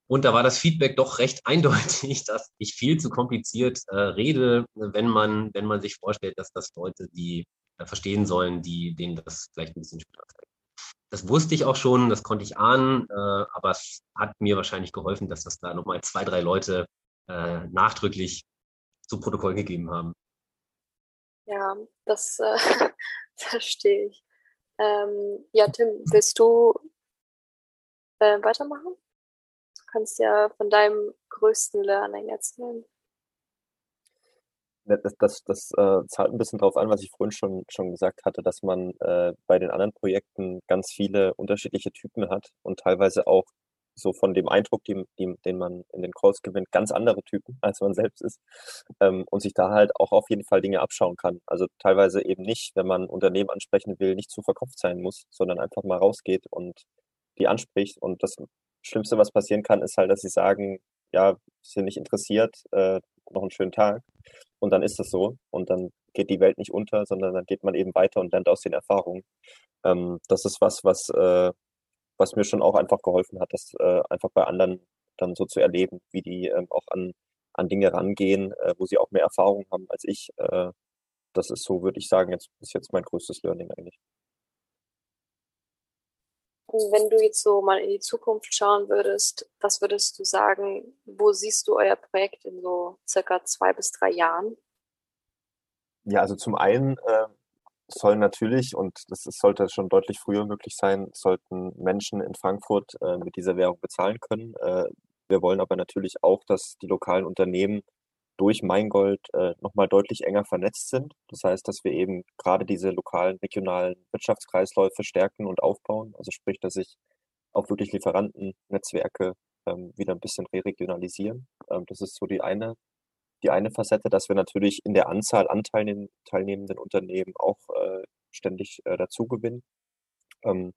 Und da war das Feedback doch recht eindeutig, dass ich viel zu kompliziert äh, rede, wenn man, wenn man sich vorstellt, dass das Leute, die äh, verstehen sollen, die, denen das vielleicht ein bisschen später zeigt. Das wusste ich auch schon, das konnte ich ahnen, äh, aber es hat mir wahrscheinlich geholfen, dass das da nochmal zwei, drei Leute äh, nachdrücklich zu Protokoll gegeben haben. Ja, das äh, verstehe ich. Ähm, ja, Tim, willst du äh, weitermachen? Du kannst ja von deinem größten Learning erzählen. Ne, das, das, das äh, zahlt ein bisschen darauf an, was ich vorhin schon, schon gesagt hatte, dass man äh, bei den anderen Projekten ganz viele unterschiedliche Typen hat und teilweise auch so von dem Eindruck, den, den, den man in den Calls gewinnt, ganz andere Typen, als man selbst ist ähm, und sich da halt auch auf jeden Fall Dinge abschauen kann. Also teilweise eben nicht, wenn man Unternehmen ansprechen will, nicht zu verkauft sein muss, sondern einfach mal rausgeht und die anspricht. Und das Schlimmste, was passieren kann, ist halt, dass sie sagen, ja, sind nicht interessiert, äh, noch einen schönen Tag. Und dann ist das so. Und dann geht die Welt nicht unter, sondern dann geht man eben weiter und lernt aus den Erfahrungen. Ähm, das ist was, was, äh, was mir schon auch einfach geholfen hat, das äh, einfach bei anderen dann so zu erleben, wie die ähm, auch an, an Dinge rangehen, äh, wo sie auch mehr Erfahrung haben als ich. Äh, das ist so, würde ich sagen, jetzt ist jetzt mein größtes Learning eigentlich. Wenn du jetzt so mal in die Zukunft schauen würdest, was würdest du sagen, wo siehst du euer Projekt in so circa zwei bis drei Jahren? Ja, also zum einen äh, soll natürlich, und das ist, sollte schon deutlich früher möglich sein, sollten Menschen in Frankfurt äh, mit dieser Währung bezahlen können. Äh, wir wollen aber natürlich auch, dass die lokalen Unternehmen durch Maingold äh, nochmal deutlich enger vernetzt sind. Das heißt, dass wir eben gerade diese lokalen, regionalen Wirtschaftskreisläufe stärken und aufbauen. Also sprich, dass sich auch wirklich Lieferantennetzwerke ähm, wieder ein bisschen re-regionalisieren. Ähm, das ist so die eine, die eine Facette, dass wir natürlich in der Anzahl an teilnehmenden Unternehmen auch äh, ständig äh, dazu gewinnen. Ähm,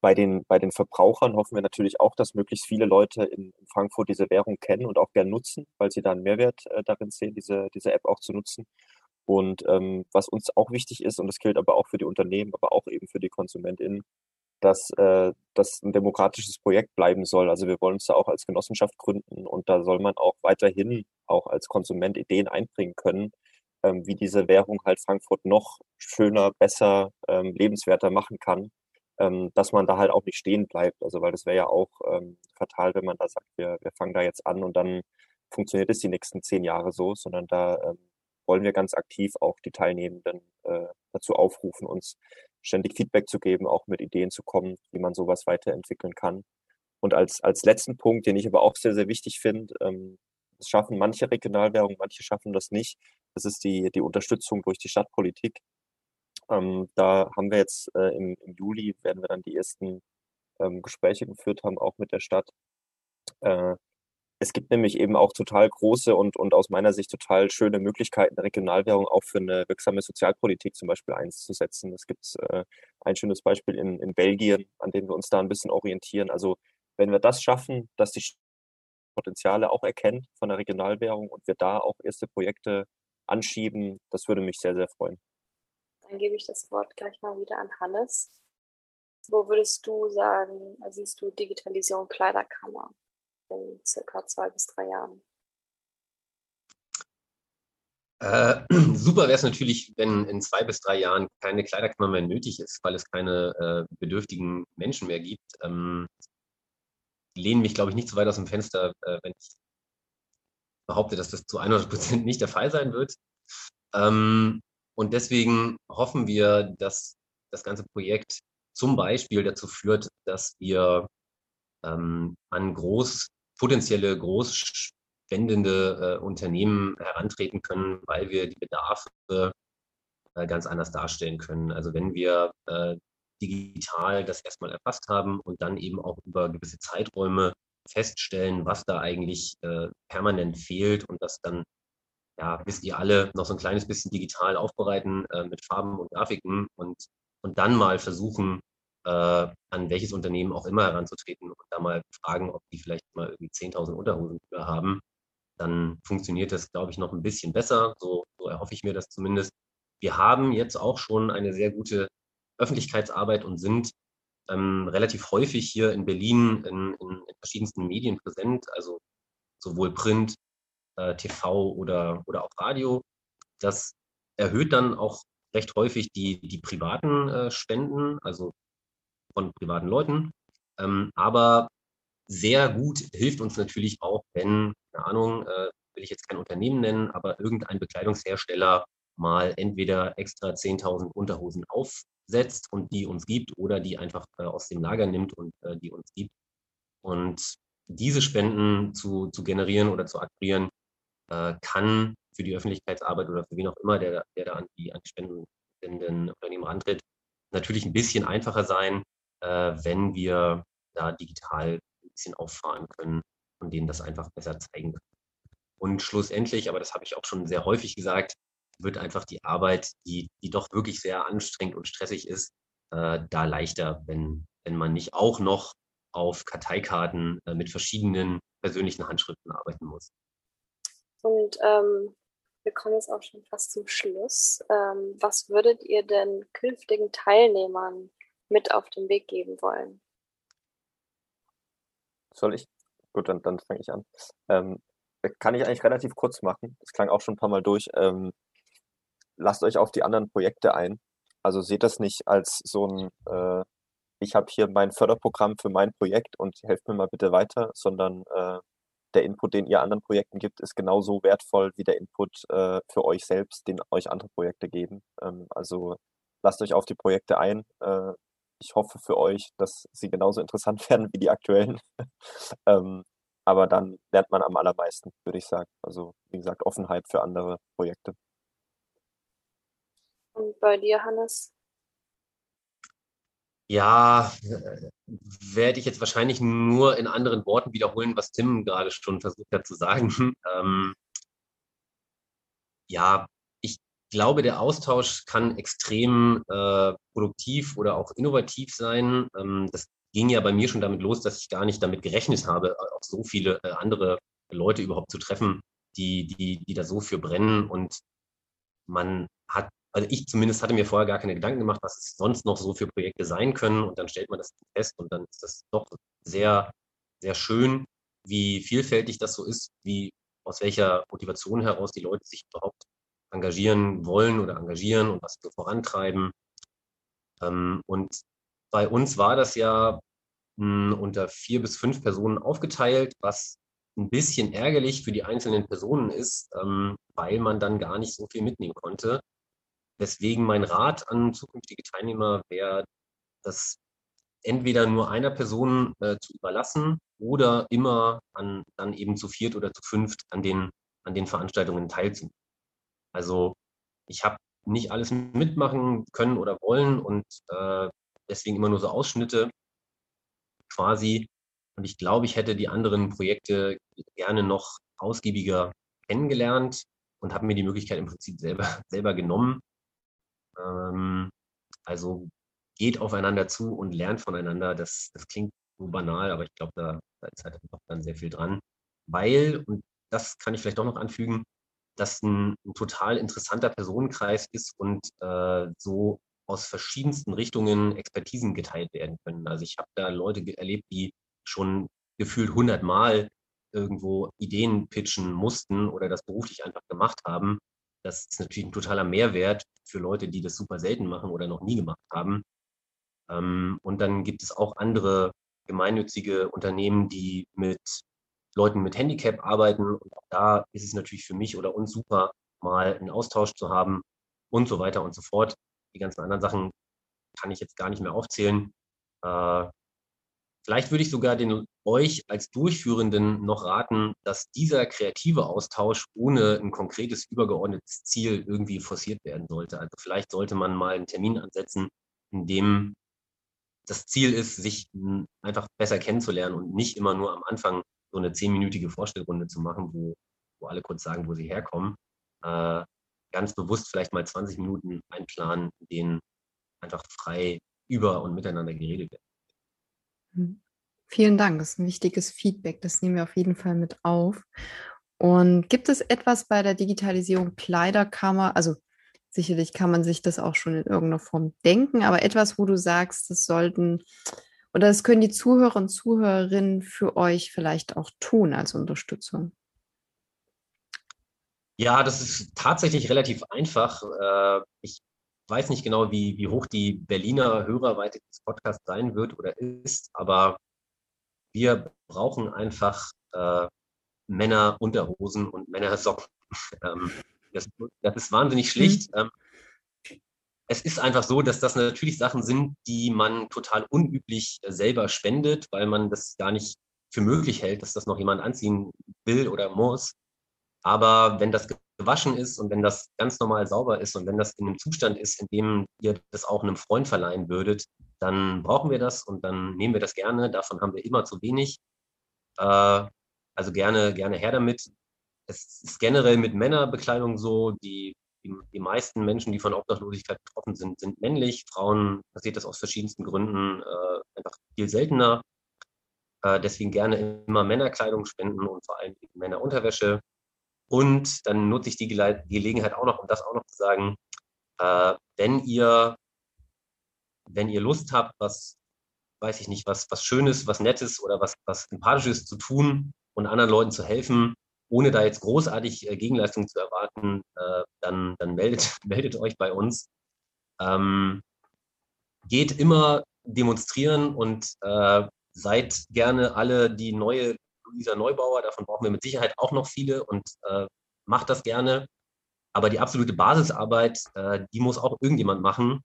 bei den, bei den Verbrauchern hoffen wir natürlich auch, dass möglichst viele Leute in Frankfurt diese Währung kennen und auch gern nutzen, weil sie da einen Mehrwert äh, darin sehen, diese, diese App auch zu nutzen. Und ähm, was uns auch wichtig ist, und das gilt aber auch für die Unternehmen, aber auch eben für die KonsumentInnen, dass äh, das ein demokratisches Projekt bleiben soll. Also wir wollen uns da auch als Genossenschaft gründen und da soll man auch weiterhin auch als Konsument Ideen einbringen können, ähm, wie diese Währung halt Frankfurt noch schöner, besser, ähm, lebenswerter machen kann ähm, dass man da halt auch nicht stehen bleibt. Also weil das wäre ja auch ähm, fatal, wenn man da sagt, wir, wir fangen da jetzt an und dann funktioniert es die nächsten zehn Jahre so, sondern da ähm, wollen wir ganz aktiv auch die Teilnehmenden äh, dazu aufrufen, uns ständig Feedback zu geben, auch mit Ideen zu kommen, wie man sowas weiterentwickeln kann. Und als, als letzten Punkt, den ich aber auch sehr, sehr wichtig finde, ähm, das schaffen manche Regionalwährungen, manche schaffen das nicht. Das ist die, die Unterstützung durch die Stadtpolitik. Ähm, da haben wir jetzt äh, im, im, Juli, werden wir dann die ersten ähm, Gespräche geführt haben, auch mit der Stadt. Äh, es gibt nämlich eben auch total große und, und aus meiner Sicht total schöne Möglichkeiten, Regionalwährung auch für eine wirksame Sozialpolitik zum Beispiel einzusetzen. Es gibt äh, ein schönes Beispiel in, in Belgien, an dem wir uns da ein bisschen orientieren. Also wenn wir das schaffen, dass die Potenziale auch erkennt von der Regionalwährung und wir da auch erste Projekte anschieben, das würde mich sehr, sehr freuen. Dann gebe ich das Wort gleich mal wieder an Hannes. Wo würdest du sagen, siehst du Digitalisierung Kleiderkammer in circa zwei bis drei Jahren? Äh, super wäre es natürlich, wenn in zwei bis drei Jahren keine Kleiderkammer mehr nötig ist, weil es keine äh, bedürftigen Menschen mehr gibt. Ähm, lehne mich, glaube ich, nicht so weit aus dem Fenster, äh, wenn ich behaupte, dass das zu 100 Prozent nicht der Fall sein wird. Ähm, und deswegen hoffen wir, dass das ganze Projekt zum Beispiel dazu führt, dass wir ähm, an groß, potenzielle großspendende äh, Unternehmen herantreten können, weil wir die Bedarfe äh, ganz anders darstellen können. Also wenn wir äh, digital das erstmal erfasst haben und dann eben auch über gewisse Zeiträume feststellen, was da eigentlich äh, permanent fehlt und das dann, ja, wisst ihr alle, noch so ein kleines bisschen digital aufbereiten äh, mit Farben und Grafiken und, und dann mal versuchen, äh, an welches Unternehmen auch immer heranzutreten und da mal fragen, ob die vielleicht mal irgendwie 10.000 Unterhosen haben. Dann funktioniert das, glaube ich, noch ein bisschen besser. So, so erhoffe ich mir das zumindest. Wir haben jetzt auch schon eine sehr gute Öffentlichkeitsarbeit und sind ähm, relativ häufig hier in Berlin in, in, in, verschiedensten Medien präsent, also sowohl Print, äh, TV oder, oder auch Radio. Das erhöht dann auch recht häufig die, die privaten äh, Spenden, also von privaten Leuten. Ähm, aber sehr gut hilft uns natürlich auch, wenn, keine Ahnung, äh, will ich jetzt kein Unternehmen nennen, aber irgendein Bekleidungshersteller mal entweder extra 10.000 Unterhosen aufsetzt und die uns gibt oder die einfach äh, aus dem Lager nimmt und äh, die uns gibt. Und diese Spenden zu, zu generieren oder zu akquirieren, äh, kann für die Öffentlichkeitsarbeit oder für wen auch immer, der, der da an die, an die spendenden Unternehmen antritt, natürlich ein bisschen einfacher sein, äh, wenn wir da digital ein bisschen auffahren können und denen das einfach besser zeigen können. Und schlussendlich, aber das habe ich auch schon sehr häufig gesagt, wird einfach die Arbeit, die, die doch wirklich sehr anstrengend und stressig ist, äh, da leichter, wenn, wenn man nicht auch noch auf Karteikarten äh, mit verschiedenen persönlichen Handschriften arbeiten muss. Und ähm, wir kommen jetzt auch schon fast zum Schluss. Ähm, was würdet ihr denn künftigen Teilnehmern mit auf den Weg geben wollen? Soll ich? Gut, dann, dann fange ich an. Ähm, kann ich eigentlich relativ kurz machen. Das klang auch schon ein paar Mal durch. Ähm, lasst euch auf die anderen Projekte ein. Also seht das nicht als so ein, äh, ich habe hier mein Förderprogramm für mein Projekt und helft mir mal bitte weiter, sondern äh, der Input, den ihr anderen Projekten gibt, ist genauso wertvoll wie der Input äh, für euch selbst, den euch andere Projekte geben. Ähm, also lasst euch auf die Projekte ein. Äh, ich hoffe für euch, dass sie genauso interessant werden wie die aktuellen. ähm, aber dann lernt man am allermeisten, würde ich sagen. Also wie gesagt, Offenheit für andere Projekte. Und bei dir, Hannes? Ja, werde ich jetzt wahrscheinlich nur in anderen Worten wiederholen, was Tim gerade schon versucht hat zu sagen. Ähm, ja, ich glaube, der Austausch kann extrem äh, produktiv oder auch innovativ sein. Ähm, das ging ja bei mir schon damit los, dass ich gar nicht damit gerechnet habe, auch so viele äh, andere Leute überhaupt zu treffen, die, die, die da so für brennen. Und man hat also ich zumindest hatte mir vorher gar keine Gedanken gemacht, was es sonst noch so für Projekte sein können. Und dann stellt man das fest und dann ist das doch sehr, sehr schön, wie vielfältig das so ist, wie aus welcher Motivation heraus die Leute sich überhaupt engagieren wollen oder engagieren und was so vorantreiben. Ähm, und bei uns war das ja hm, unter vier bis fünf Personen aufgeteilt, was ein bisschen ärgerlich für die einzelnen Personen ist, ähm, weil man dann gar nicht so viel mitnehmen konnte. Deswegen mein Rat an zukünftige Teilnehmer wäre, das entweder nur einer Person äh, zu überlassen oder immer an, dann eben zu viert oder zu fünft an den, an den Veranstaltungen teilzunehmen. Also ich habe nicht alles mitmachen können oder wollen und äh, deswegen immer nur so Ausschnitte quasi. Und ich glaube, ich hätte die anderen Projekte gerne noch ausgiebiger kennengelernt und habe mir die Möglichkeit im Prinzip selber, selber genommen. Ähm, also geht aufeinander zu und lernt voneinander. Das, das klingt so banal, aber ich glaube, da, da ist halt doch dann sehr viel dran. Weil, und das kann ich vielleicht doch noch anfügen, dass ein, ein total interessanter Personenkreis ist und äh, so aus verschiedensten Richtungen Expertisen geteilt werden können. Also ich habe da Leute erlebt, die schon gefühlt hundertmal irgendwo Ideen pitchen mussten oder das beruflich einfach gemacht haben das ist natürlich ein totaler Mehrwert für Leute, die das super selten machen oder noch nie gemacht haben. Ähm, und dann gibt es auch andere gemeinnützige Unternehmen, die mit Leuten mit Handicap arbeiten. Und auch da ist es natürlich für mich oder uns super, mal einen Austausch zu haben und so weiter und so fort. Die ganzen anderen Sachen kann ich jetzt gar nicht mehr aufzählen. Äh, Vielleicht würde ich sogar den euch als Durchführenden noch raten, dass dieser kreative Austausch ohne ein konkretes übergeordnetes Ziel irgendwie forciert werden sollte. Also vielleicht sollte man mal einen Termin ansetzen, in dem das Ziel ist, sich einfach besser kennenzulernen und nicht immer nur am Anfang so eine zehnminütige Vorstellrunde zu machen, wo, wo alle kurz sagen, wo sie herkommen. Äh, ganz bewusst vielleicht mal 20 Minuten einplanen, in denen einfach frei über und miteinander geredet wird. Vielen Dank, das ist ein wichtiges Feedback, das nehmen wir auf jeden Fall mit auf. Und gibt es etwas bei der Digitalisierung Kleiderkammer, also sicherlich kann man sich das auch schon in irgendeiner Form denken, aber etwas, wo du sagst, das sollten oder das können die Zuhörer und Zuhörerinnen für euch vielleicht auch tun als Unterstützung? Ja, das ist tatsächlich relativ einfach. Äh, ich weiß nicht genau, wie, wie hoch die Berliner Hörerweite des Podcasts sein wird oder ist, aber wir brauchen einfach äh, Männerunterhosen und Männersocken. ähm, das, das, ist wahnsinnig schlicht. Mhm. Ähm, es ist einfach so, dass das natürlich Sachen sind, die man total unüblich selber spendet, weil man das gar nicht für möglich hält, dass das noch jemand anziehen will oder muss. Aber wenn das gewaschen ist und wenn das ganz normal sauber ist und wenn das in einem Zustand ist, in dem ihr das auch einem Freund verleihen würdet, dann brauchen wir das und dann nehmen wir das gerne. Davon haben wir immer zu wenig. Äh, also gerne, gerne her damit. Es ist generell mit Männerbekleidung so, die, die, die meisten Menschen, die von Obdachlosigkeit betroffen sind, sind männlich. Frauen passiert das aus verschiedensten Gründen äh, einfach viel seltener. Äh, deswegen gerne immer Männerkleidung spenden und vor allem Männerunterwäsche. Und dann nutze ich die Gelegenheit auch noch, um das auch noch zu sagen, äh, wenn ihr, wenn ihr Lust habt, was, weiß ich nicht, was, was Schönes, was Nettes oder was, was Sympathisches zu tun und anderen Leuten zu helfen, ohne da jetzt großartig äh, Gegenleistung zu erwarten, äh, dann, dann meldet, meldet euch bei uns. Ähm, geht immer demonstrieren und äh, seid gerne alle die neue Luisa Neubauer, davon brauchen wir mit Sicherheit auch noch viele und äh, macht das gerne. Aber die absolute Basisarbeit, äh, die muss auch irgendjemand machen,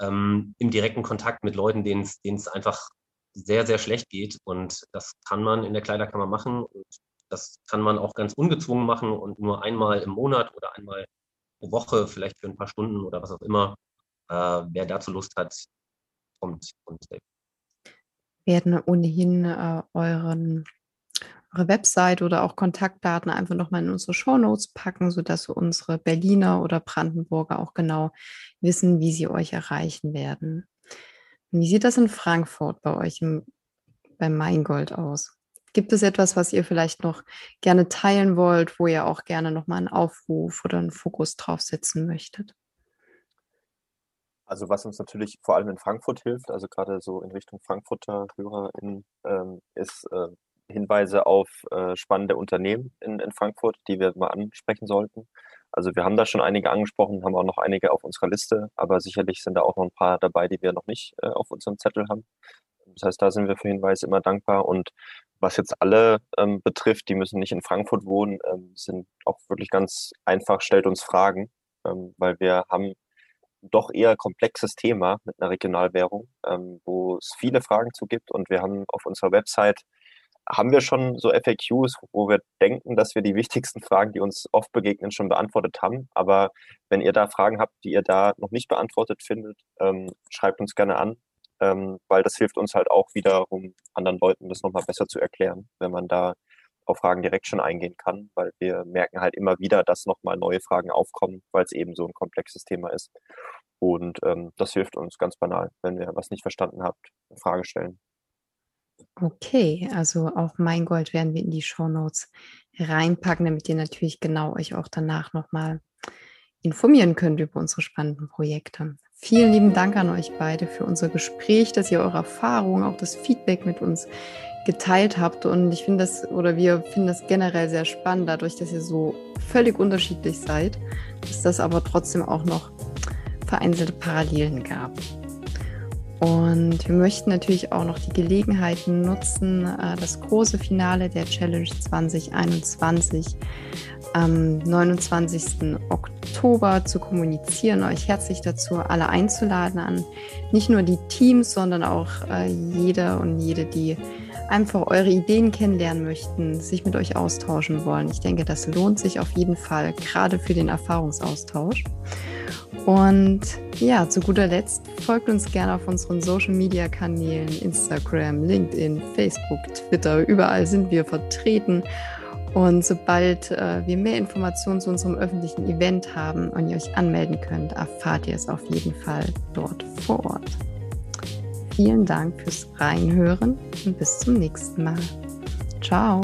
ähm, im direkten Kontakt mit Leuten, denen es einfach sehr, sehr schlecht geht. Und das kann man in der Kleiderkammer machen. Und das kann man auch ganz ungezwungen machen und nur einmal im Monat oder einmal pro Woche, vielleicht für ein paar Stunden oder was auch immer. Äh, wer dazu Lust hat, kommt und hilft. Werden ohnehin äh, euren eure Website oder auch Kontaktdaten einfach nochmal in unsere Shownotes packen, sodass unsere Berliner oder Brandenburger auch genau wissen, wie sie euch erreichen werden. Wie sieht das in Frankfurt bei euch im, beim Maingold aus? Gibt es etwas, was ihr vielleicht noch gerne teilen wollt, wo ihr auch gerne nochmal einen Aufruf oder einen Fokus drauf setzen möchtet? Also was uns natürlich vor allem in Frankfurt hilft, also gerade so in Richtung Frankfurter HörerInnen, ähm, ist äh, Hinweise auf äh, spannende Unternehmen in, in Frankfurt, die wir mal ansprechen sollten. Also wir haben da schon einige angesprochen, haben auch noch einige auf unserer Liste, aber sicherlich sind da auch noch ein paar dabei, die wir noch nicht äh, auf unserem Zettel haben. Das heißt, da sind wir für Hinweise immer dankbar. Und was jetzt alle ähm, betrifft, die müssen nicht in Frankfurt wohnen, ähm, sind auch wirklich ganz einfach, stellt uns Fragen, ähm, weil wir haben doch eher komplexes Thema mit einer Regionalwährung, ähm, wo es viele Fragen zu gibt. Und wir haben auf unserer Website haben wir schon so FAQs, wo wir denken, dass wir die wichtigsten Fragen, die uns oft begegnen, schon beantwortet haben. Aber wenn ihr da Fragen habt, die ihr da noch nicht beantwortet findet, ähm, schreibt uns gerne an, ähm, weil das hilft uns halt auch wiederum anderen Leuten das nochmal besser zu erklären, wenn man da auf Fragen direkt schon eingehen kann, weil wir merken halt immer wieder, dass nochmal neue Fragen aufkommen, weil es eben so ein komplexes Thema ist. Und ähm, das hilft uns ganz banal, wenn ihr was nicht verstanden habt, eine Frage stellen. Okay, also auch mein Gold werden wir in die Show Notes reinpacken, damit ihr natürlich genau euch auch danach nochmal informieren könnt über unsere spannenden Projekte. Vielen lieben Dank an euch beide für unser Gespräch, dass ihr eure Erfahrungen, auch das Feedback mit uns geteilt habt. Und ich finde das, oder wir finden das generell sehr spannend, dadurch, dass ihr so völlig unterschiedlich seid, dass das aber trotzdem auch noch vereinzelte Parallelen gab. Und wir möchten natürlich auch noch die Gelegenheit nutzen, äh, das große Finale der Challenge 2021 am 29. Oktober zu kommunizieren, euch herzlich dazu alle einzuladen an nicht nur die Teams, sondern auch äh, jeder und jede, die einfach eure Ideen kennenlernen möchten, sich mit euch austauschen wollen. Ich denke, das lohnt sich auf jeden Fall, gerade für den Erfahrungsaustausch. Und ja, zu guter Letzt folgt uns gerne auf unseren Social Media Kanälen, Instagram, LinkedIn, Facebook, Twitter. Überall sind wir vertreten. Und sobald äh, wir mehr Informationen zu unserem öffentlichen Event haben und ihr euch anmelden könnt, erfahrt ihr es auf jeden Fall dort vor Ort. Vielen Dank fürs Reinhören und bis zum nächsten Mal. Ciao.